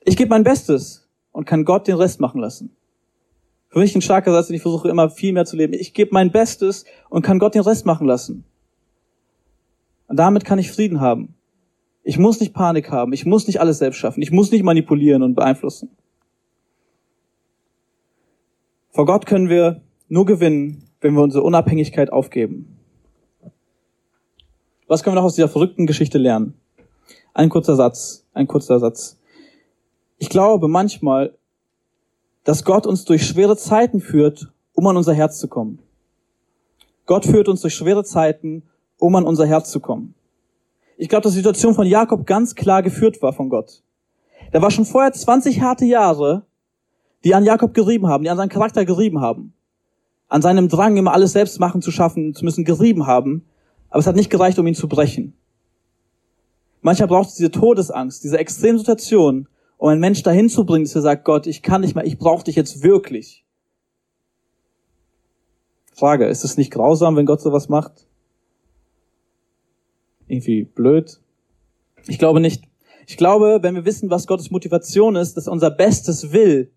Ich gebe mein Bestes und kann Gott den Rest machen lassen. Für mich ein starker Satz, und ich versuche immer viel mehr zu leben. Ich gebe mein Bestes und kann Gott den Rest machen lassen. Und damit kann ich Frieden haben. Ich muss nicht Panik haben. Ich muss nicht alles selbst schaffen. Ich muss nicht manipulieren und beeinflussen. Vor Gott können wir nur gewinnen, wenn wir unsere Unabhängigkeit aufgeben. Was können wir noch aus dieser verrückten Geschichte lernen? Ein kurzer Satz, ein kurzer Satz. Ich glaube manchmal, dass Gott uns durch schwere Zeiten führt, um an unser Herz zu kommen. Gott führt uns durch schwere Zeiten, um an unser Herz zu kommen. Ich glaube, dass die Situation von Jakob ganz klar geführt war von Gott. Da war schon vorher 20 harte Jahre, die an Jakob gerieben haben, die an seinen Charakter gerieben haben. An seinem Drang, immer alles selbst machen zu schaffen, zu müssen, gerieben haben. Aber es hat nicht gereicht, um ihn zu brechen. Manchmal braucht es diese Todesangst, diese Extremsituation, um einen Mensch dahin zu bringen, dass er sagt, Gott, ich kann nicht mehr, ich brauche dich jetzt wirklich. Frage, ist es nicht grausam, wenn Gott sowas macht? Irgendwie blöd? Ich glaube nicht. Ich glaube, wenn wir wissen, was Gottes Motivation ist, dass er unser Bestes will,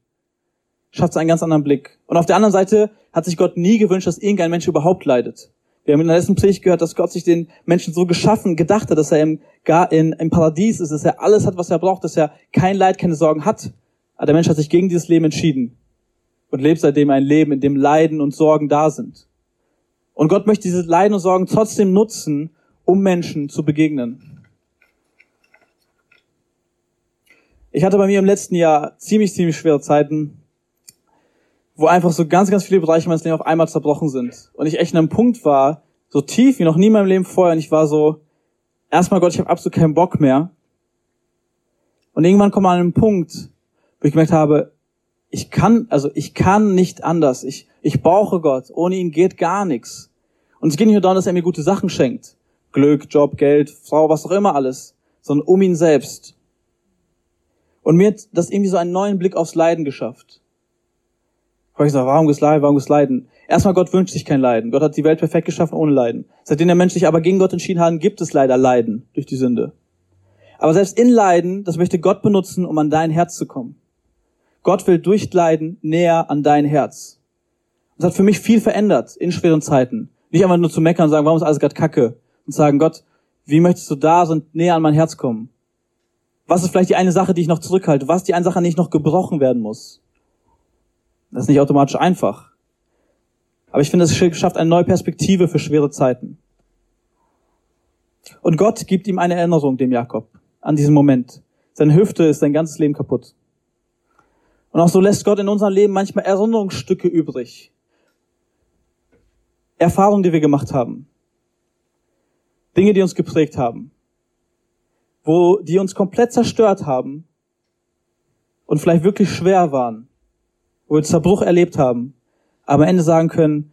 schafft es einen ganz anderen Blick. Und auf der anderen Seite hat sich Gott nie gewünscht, dass irgendein Mensch überhaupt leidet. Wir haben in der letzten Predigt gehört, dass Gott sich den Menschen so geschaffen, gedacht hat, dass er im, gar in, im Paradies ist, dass er alles hat, was er braucht, dass er kein Leid, keine Sorgen hat. Aber der Mensch hat sich gegen dieses Leben entschieden und lebt seitdem ein Leben, in dem Leiden und Sorgen da sind. Und Gott möchte diese Leiden und Sorgen trotzdem nutzen, um Menschen zu begegnen. Ich hatte bei mir im letzten Jahr ziemlich, ziemlich schwere Zeiten wo einfach so ganz, ganz viele Bereiche meines Lebens auf einmal zerbrochen sind. Und ich echt an einem Punkt war, so tief wie noch nie in meinem Leben vorher, und ich war so, erstmal Gott, ich habe absolut keinen Bock mehr. Und irgendwann kommt man an einen Punkt, wo ich gemerkt habe, ich kann, also ich kann nicht anders. Ich, ich brauche Gott. Ohne ihn geht gar nichts. Und es geht nicht nur darum, dass er mir gute Sachen schenkt. Glück, Job, Geld, Frau, was auch immer alles. Sondern um ihn selbst. Und mir hat das irgendwie so einen neuen Blick aufs Leiden geschafft. Ich gesagt, warum gibt's Leiden, warum gibt's Leiden? Erstmal, Gott wünscht sich kein Leiden. Gott hat die Welt perfekt geschaffen ohne Leiden. Seitdem der Mensch sich aber gegen Gott entschieden hat, gibt es leider Leiden durch die Sünde. Aber selbst in Leiden, das möchte Gott benutzen, um an dein Herz zu kommen. Gott will durch Leiden näher an dein Herz. Das hat für mich viel verändert in schweren Zeiten. Nicht einfach nur zu meckern und sagen, warum ist alles gerade kacke? Und sagen, Gott, wie möchtest du da sind, näher an mein Herz kommen? Was ist vielleicht die eine Sache, die ich noch zurückhalte? Was ist die eine Sache, die nicht noch gebrochen werden muss? Das ist nicht automatisch einfach. Aber ich finde, es schafft eine neue Perspektive für schwere Zeiten. Und Gott gibt ihm eine Erinnerung, dem Jakob, an diesen Moment. Seine Hüfte ist sein ganzes Leben kaputt. Und auch so lässt Gott in unserem Leben manchmal Erinnerungsstücke übrig. Erfahrungen, die wir gemacht haben. Dinge, die uns geprägt haben. Wo, die uns komplett zerstört haben und vielleicht wirklich schwer waren wo wir Zerbruch erlebt haben, aber am Ende sagen können,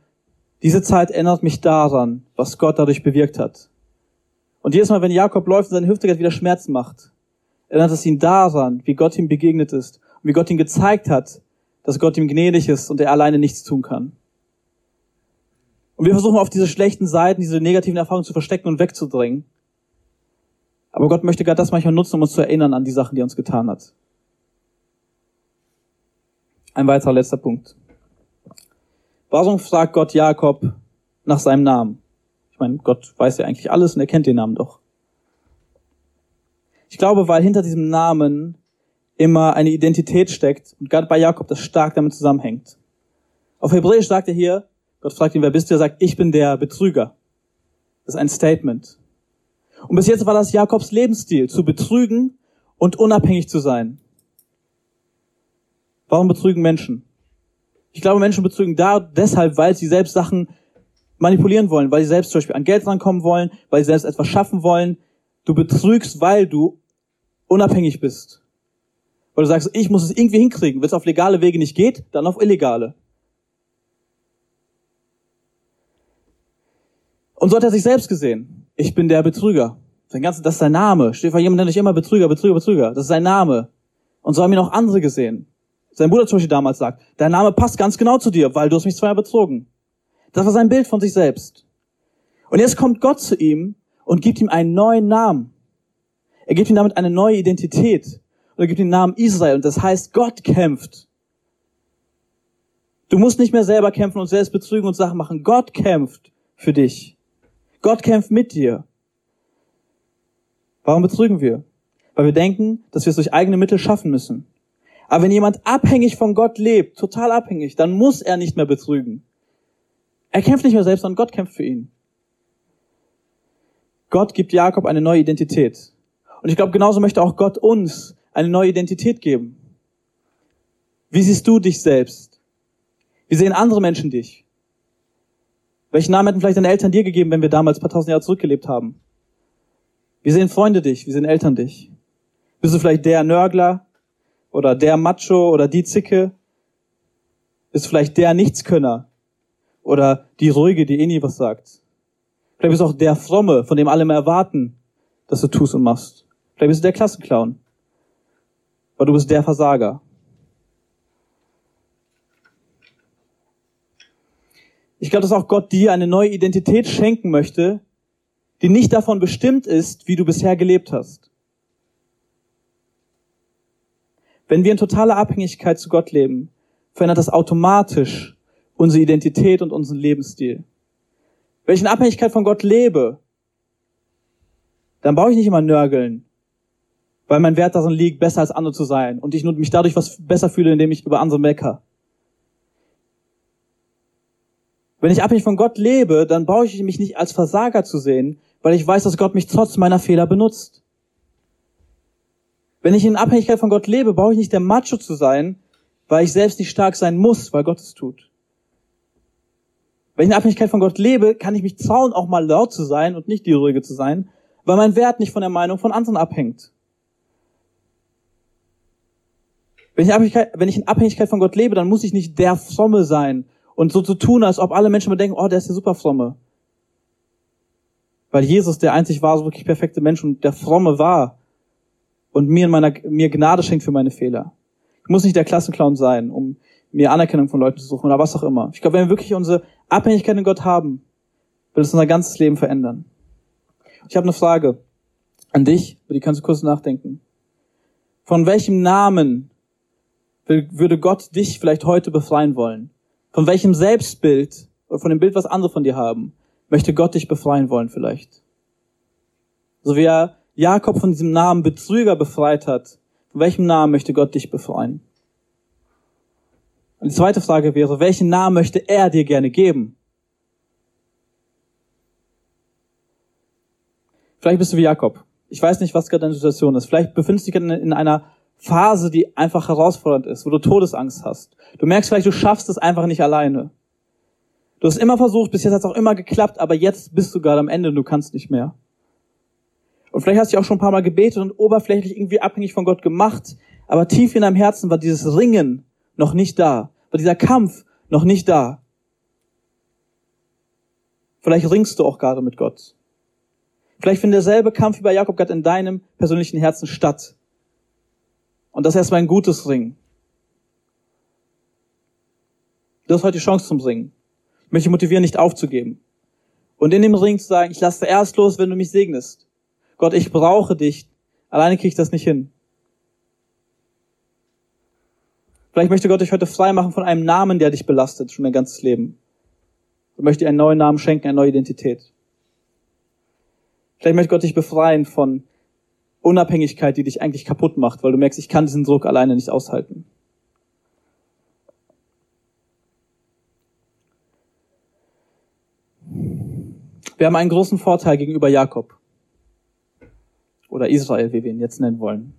diese Zeit erinnert mich daran, was Gott dadurch bewirkt hat. Und jedes Mal, wenn Jakob läuft und seine Hüfte wieder Schmerzen macht, erinnert es ihn daran, wie Gott ihm begegnet ist und wie Gott ihm gezeigt hat, dass Gott ihm gnädig ist und er alleine nichts tun kann. Und wir versuchen auf diese schlechten Seiten, diese negativen Erfahrungen zu verstecken und wegzudrängen. Aber Gott möchte gerade das manchmal nutzen, um uns zu erinnern an die Sachen, die er uns getan hat. Ein weiterer letzter Punkt. Warum fragt Gott Jakob nach seinem Namen? Ich meine, Gott weiß ja eigentlich alles und er kennt den Namen doch. Ich glaube, weil hinter diesem Namen immer eine Identität steckt und gerade bei Jakob das stark damit zusammenhängt. Auf Hebräisch sagt er hier, Gott fragt ihn, wer bist du? Er sagt, ich bin der Betrüger. Das ist ein Statement. Und bis jetzt war das Jakobs Lebensstil, zu betrügen und unabhängig zu sein. Warum betrügen Menschen? Ich glaube, Menschen betrügen da deshalb, weil sie selbst Sachen manipulieren wollen, weil sie selbst zum Beispiel an Geld rankommen wollen, weil sie selbst etwas schaffen wollen. Du betrügst, weil du unabhängig bist. Weil du sagst, ich muss es irgendwie hinkriegen. Wenn es auf legale Wege nicht geht, dann auf illegale. Und so hat er sich selbst gesehen. Ich bin der Betrüger. Sein ganzes, das ist sein Name. Vor jemand nicht immer Betrüger, Betrüger, Betrüger. Das ist sein Name. Und so haben ihn auch andere gesehen. Sein Bruder zum Beispiel damals sagt, dein Name passt ganz genau zu dir, weil du hast mich zweimal betrogen. Das war sein Bild von sich selbst. Und jetzt kommt Gott zu ihm und gibt ihm einen neuen Namen. Er gibt ihm damit eine neue Identität. Und er gibt ihm den Namen Israel. Und das heißt, Gott kämpft. Du musst nicht mehr selber kämpfen und selbst betrügen und Sachen machen. Gott kämpft für dich. Gott kämpft mit dir. Warum betrügen wir? Weil wir denken, dass wir es durch eigene Mittel schaffen müssen. Aber wenn jemand abhängig von Gott lebt, total abhängig, dann muss er nicht mehr betrügen. Er kämpft nicht mehr selbst, sondern Gott kämpft für ihn. Gott gibt Jakob eine neue Identität. Und ich glaube, genauso möchte auch Gott uns eine neue Identität geben. Wie siehst du dich selbst? Wie sehen andere Menschen dich? Welchen Namen hätten vielleicht deine Eltern dir gegeben, wenn wir damals ein paar tausend Jahre zurückgelebt haben? Wie sehen Freunde dich? Wie sehen Eltern dich? Bist du vielleicht der Nörgler oder der Macho oder die Zicke? Bist du vielleicht der Nichtskönner oder die Ruhige, die eh nie was sagt? Vielleicht bist du auch der Fromme, von dem alle mehr erwarten, dass du tust und machst. Vielleicht bist du der Klassenclown. Oder du bist der Versager. Ich glaube, dass auch Gott dir eine neue Identität schenken möchte, die nicht davon bestimmt ist, wie du bisher gelebt hast. Wenn wir in totaler Abhängigkeit zu Gott leben, verändert das automatisch unsere Identität und unseren Lebensstil. Wenn ich in Abhängigkeit von Gott lebe, dann brauche ich nicht immer nörgeln, weil mein Wert darin liegt, besser als andere zu sein und ich mich dadurch was besser fühle, indem ich über andere mecker. Wenn ich abhängig von Gott lebe, dann brauche ich mich nicht als Versager zu sehen, weil ich weiß, dass Gott mich trotz meiner Fehler benutzt. Wenn ich in Abhängigkeit von Gott lebe, brauche ich nicht der Macho zu sein, weil ich selbst nicht stark sein muss, weil Gott es tut. Wenn ich in Abhängigkeit von Gott lebe, kann ich mich trauen, auch mal laut zu sein und nicht die Ruhige zu sein, weil mein Wert nicht von der Meinung von anderen abhängt. Wenn ich, wenn ich in Abhängigkeit von Gott lebe, dann muss ich nicht der Fromme sein und so zu tun, als ob alle Menschen mir denken, oh, der ist der super Fromme. Weil Jesus der einzig war, so wirklich perfekte Mensch und der Fromme war und mir in meiner, mir Gnade schenkt für meine Fehler. Ich muss nicht der Klassenclown sein, um mir Anerkennung von Leuten zu suchen oder was auch immer. Ich glaube, wenn wir wirklich unsere Abhängigkeit in Gott haben, wird es unser ganzes Leben verändern. Ich habe eine Frage an dich, über die kannst du kurz nachdenken. Von welchem Namen würde Gott dich vielleicht heute befreien wollen? Von welchem Selbstbild oder von dem Bild, was andere von dir haben, möchte Gott dich befreien wollen vielleicht? So wie er Jakob von diesem Namen Betrüger befreit hat, von welchem Namen möchte Gott dich befreien? Und die zweite Frage wäre, welchen Namen möchte er dir gerne geben? Vielleicht bist du wie Jakob. Ich weiß nicht, was gerade deine Situation ist. Vielleicht befindest du dich in einer Phase, die einfach herausfordernd ist, wo du Todesangst hast. Du merkst vielleicht, du schaffst es einfach nicht alleine. Du hast immer versucht, bis jetzt hat es auch immer geklappt, aber jetzt bist du gerade am Ende und du kannst nicht mehr. Und vielleicht hast du auch schon ein paar Mal gebetet und oberflächlich irgendwie abhängig von Gott gemacht, aber tief in deinem Herzen war dieses Ringen noch nicht da, war dieser Kampf noch nicht da. Vielleicht ringst du auch gerade mit Gott. Vielleicht findet derselbe Kampf wie bei Jakob gerade in deinem persönlichen Herzen statt. Und das ist erstmal ein gutes Ringen. Du hast heute die Chance zum Ringen. Ich möchte motivieren, nicht aufzugeben. Und in dem Ring zu sagen, ich lasse erst los, wenn du mich segnest. Gott, ich brauche dich. Alleine kriege ich das nicht hin. Vielleicht möchte Gott dich heute frei machen von einem Namen, der dich belastet, schon dein ganzes Leben. Und möchte dir einen neuen Namen schenken, eine neue Identität. Vielleicht möchte Gott dich befreien von Unabhängigkeit, die dich eigentlich kaputt macht, weil du merkst, ich kann diesen Druck alleine nicht aushalten. Wir haben einen großen Vorteil gegenüber Jakob. Oder Israel, wie wir ihn jetzt nennen wollen.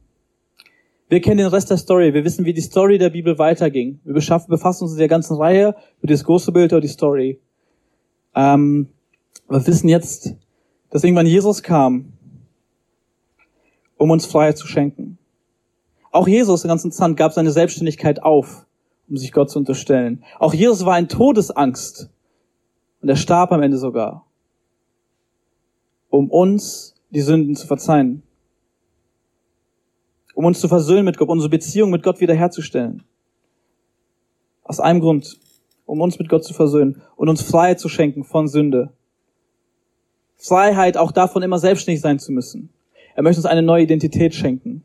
Wir kennen den Rest der Story. Wir wissen, wie die Story der Bibel weiterging. Wir befassen uns in der ganzen Reihe mit das große Bild oder die Story. Ähm, wir wissen jetzt, dass irgendwann Jesus kam um uns Freiheit zu schenken. Auch Jesus, ganzen Zand, gab seine Selbstständigkeit auf, um sich Gott zu unterstellen. Auch Jesus war in Todesangst und er starb am Ende sogar, um uns die Sünden zu verzeihen. Um uns zu versöhnen mit Gott, unsere Beziehung mit Gott wiederherzustellen. Aus einem Grund, um uns mit Gott zu versöhnen und uns Freiheit zu schenken von Sünde. Freiheit auch davon, immer selbstständig sein zu müssen. Er möchte uns eine neue Identität schenken.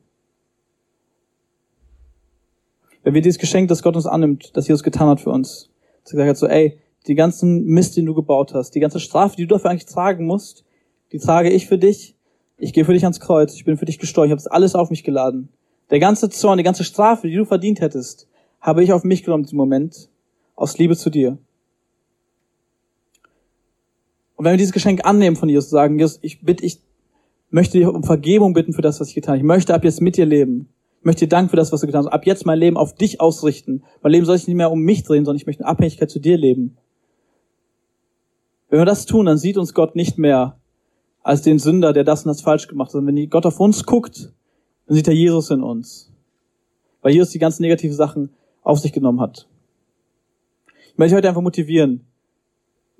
Wenn wir dieses Geschenk, das Gott uns annimmt, das Jesus getan hat für uns, gesagt hat so, ey, die ganzen Mist, den du gebaut hast, die ganze Strafe, die du dafür eigentlich tragen musst, die trage ich für dich. Ich gehe für dich ans Kreuz, ich bin für dich gestorben, ich habe das alles auf mich geladen. Der ganze Zorn, die ganze Strafe, die du verdient hättest, habe ich auf mich genommen im Moment, aus Liebe zu dir. Und wenn wir dieses Geschenk annehmen von Jesus, sagen, Jesus, ich bitte, ich möchte dir um Vergebung bitten für das, was ich getan habe. Ich möchte ab jetzt mit dir leben. Ich möchte dir danken für das, was du getan hast. Ab jetzt mein Leben auf dich ausrichten. Mein Leben soll sich nicht mehr um mich drehen, sondern ich möchte in Abhängigkeit zu dir leben. Wenn wir das tun, dann sieht uns Gott nicht mehr als den Sünder, der das und das falsch gemacht hat. Sondern wenn Gott auf uns guckt, dann sieht er Jesus in uns. Weil Jesus die ganzen negativen Sachen auf sich genommen hat. Ich möchte heute einfach motivieren,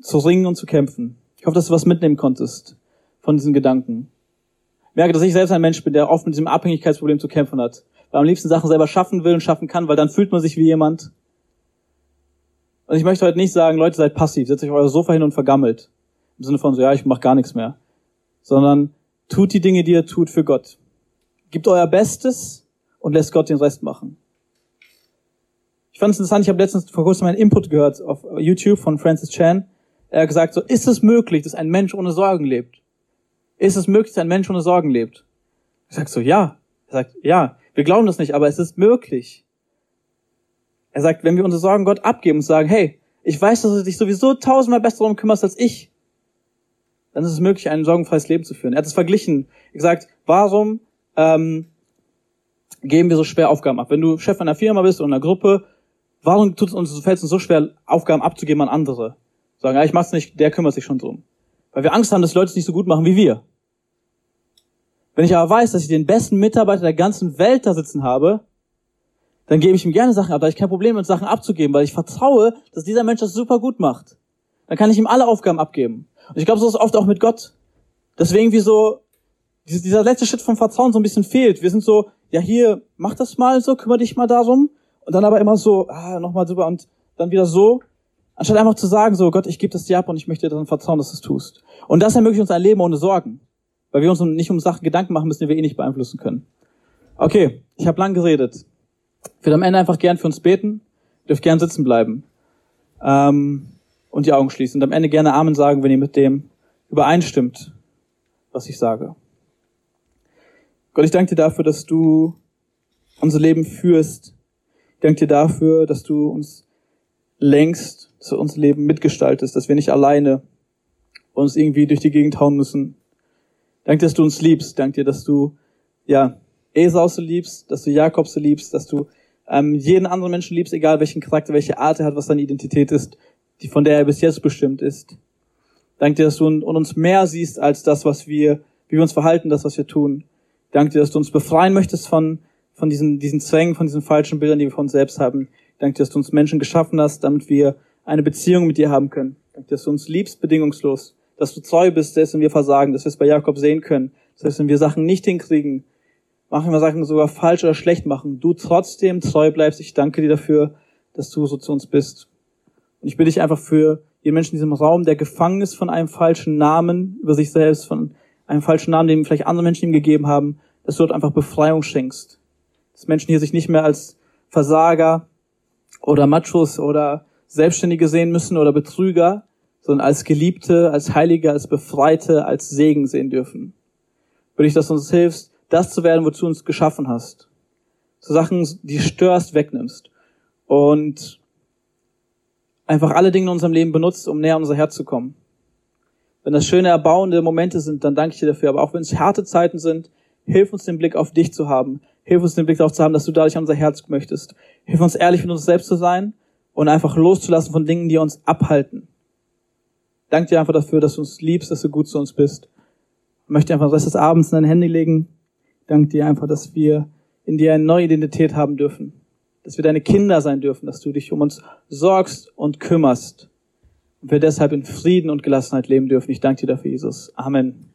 zu ringen und zu kämpfen. Ich hoffe, dass du was mitnehmen konntest von diesen Gedanken. Ich merke, dass ich selbst ein Mensch bin, der oft mit diesem Abhängigkeitsproblem zu kämpfen hat. Weil am liebsten Sachen selber schaffen will und schaffen kann, weil dann fühlt man sich wie jemand. Und ich möchte heute nicht sagen, Leute, seid passiv, setzt euch euer Sofa hin und vergammelt. Im Sinne von so, ja, ich mach gar nichts mehr. Sondern tut die Dinge, die ihr tut, für Gott. Gebt euer Bestes und lässt Gott den Rest machen. Ich fand es interessant, ich habe letztens vor kurzem einen Input gehört auf YouTube von Francis Chan. Er hat gesagt, so, ist es möglich, dass ein Mensch ohne Sorgen lebt? Ist es möglich, dass ein Mensch ohne Sorgen lebt? Ich sag so, ja. Er sagt, ja, wir glauben das nicht, aber es ist möglich. Er sagt, wenn wir unsere Sorgen Gott abgeben und sagen, hey, ich weiß, dass du dich sowieso tausendmal besser darum kümmerst als ich, dann ist es möglich, ein sorgenfreies Leben zu führen. Er hat es verglichen. Er gesagt, warum ähm, geben wir so schwer Aufgaben ab? Wenn du Chef einer Firma bist oder einer Gruppe, warum tut es uns, fällt es uns so schwer, Aufgaben abzugeben an andere? Sagen, ja, ich mach's nicht, der kümmert sich schon drum. Weil wir Angst haben, dass Leute es nicht so gut machen wie wir. Wenn ich aber weiß, dass ich den besten Mitarbeiter der ganzen Welt da sitzen habe, dann gebe ich ihm gerne Sachen ab, da ich kein Problem mit Sachen abzugeben, weil ich vertraue, dass dieser Mensch das super gut macht. Dann kann ich ihm alle Aufgaben abgeben. Und ich glaube, so ist es oft auch mit Gott. Deswegen wie so, dieser letzte Schritt vom Vertrauen so ein bisschen fehlt. Wir sind so, ja hier, mach das mal so, kümmere dich mal darum. Und dann aber immer so, ah, nochmal drüber und dann wieder so. Anstatt einfach zu sagen, so Gott, ich gebe das dir ab und ich möchte dir daran vertrauen, dass du es tust. Und das ermöglicht uns ein Leben ohne Sorgen. Weil wir uns nicht um Sachen Gedanken machen müssen, die wir eh nicht beeinflussen können. Okay, ich habe lang geredet. Ich würde am Ende einfach gern für uns beten. Ihr dürft gern sitzen bleiben. Ähm, und die Augen schließen. Und am Ende gerne Amen sagen, wenn ihr mit dem übereinstimmt, was ich sage. Gott, ich danke dir dafür, dass du unser Leben führst. Ich danke dir dafür, dass du uns längst, dass du unser Leben mitgestaltest, dass wir nicht alleine uns irgendwie durch die Gegend hauen müssen. Danke, dass du uns liebst. Danke dir, dass du, ja, Esau so liebst, dass du Jakob so liebst, dass du ähm, jeden anderen Menschen liebst, egal welchen Charakter, welche Art er hat, was seine Identität ist, die von der er bis jetzt bestimmt ist. Danke dir, dass du uns mehr siehst als das, was wir, wie wir uns verhalten, das, was wir tun. Danke dir, dass du uns befreien möchtest von, von diesen, diesen Zwängen, von diesen falschen Bildern, die wir von uns selbst haben. Danke dir, dass du uns Menschen geschaffen hast, damit wir eine Beziehung mit dir haben können. Danke dir, dass du uns liebst, bedingungslos. Dass du treu bist, wenn wir versagen, dass wir es bei Jakob sehen können. Selbst wenn wir Sachen nicht hinkriegen, machen wir Sachen sogar falsch oder schlecht machen, du trotzdem treu bleibst. Ich danke dir dafür, dass du so zu uns bist. Und ich bitte dich einfach für jeden Menschen in diesem Raum, der gefangen ist von einem falschen Namen über sich selbst, von einem falschen Namen, den vielleicht andere Menschen ihm gegeben haben, dass du dort einfach Befreiung schenkst. Dass Menschen hier sich nicht mehr als Versager oder Machos oder Selbstständige sehen müssen oder Betrüger, sondern als Geliebte, als Heilige, als Befreite, als Segen sehen dürfen. Würde ich, dass du uns hilfst, das zu werden, wozu du uns geschaffen hast. Zu Sachen, die störst, wegnimmst. Und einfach alle Dinge in unserem Leben benutzt, um näher an unser Herz zu kommen. Wenn das schöne, erbauende Momente sind, dann danke ich dir dafür. Aber auch wenn es harte Zeiten sind, hilf uns den Blick auf dich zu haben. Hilf uns den Blick darauf zu haben, dass du dadurch an unser Herz möchtest. Hilf uns ehrlich mit uns selbst zu sein und einfach loszulassen von Dingen, die uns abhalten. Danke dir einfach dafür, dass du uns liebst, dass du gut zu uns bist. Ich möchte einfach den Rest des Abends in dein Handy legen danke dir einfach, dass wir in dir eine neue Identität haben dürfen. Dass wir deine Kinder sein dürfen, dass du dich um uns sorgst und kümmerst. Und wir deshalb in Frieden und Gelassenheit leben dürfen. Ich danke dir dafür, Jesus. Amen.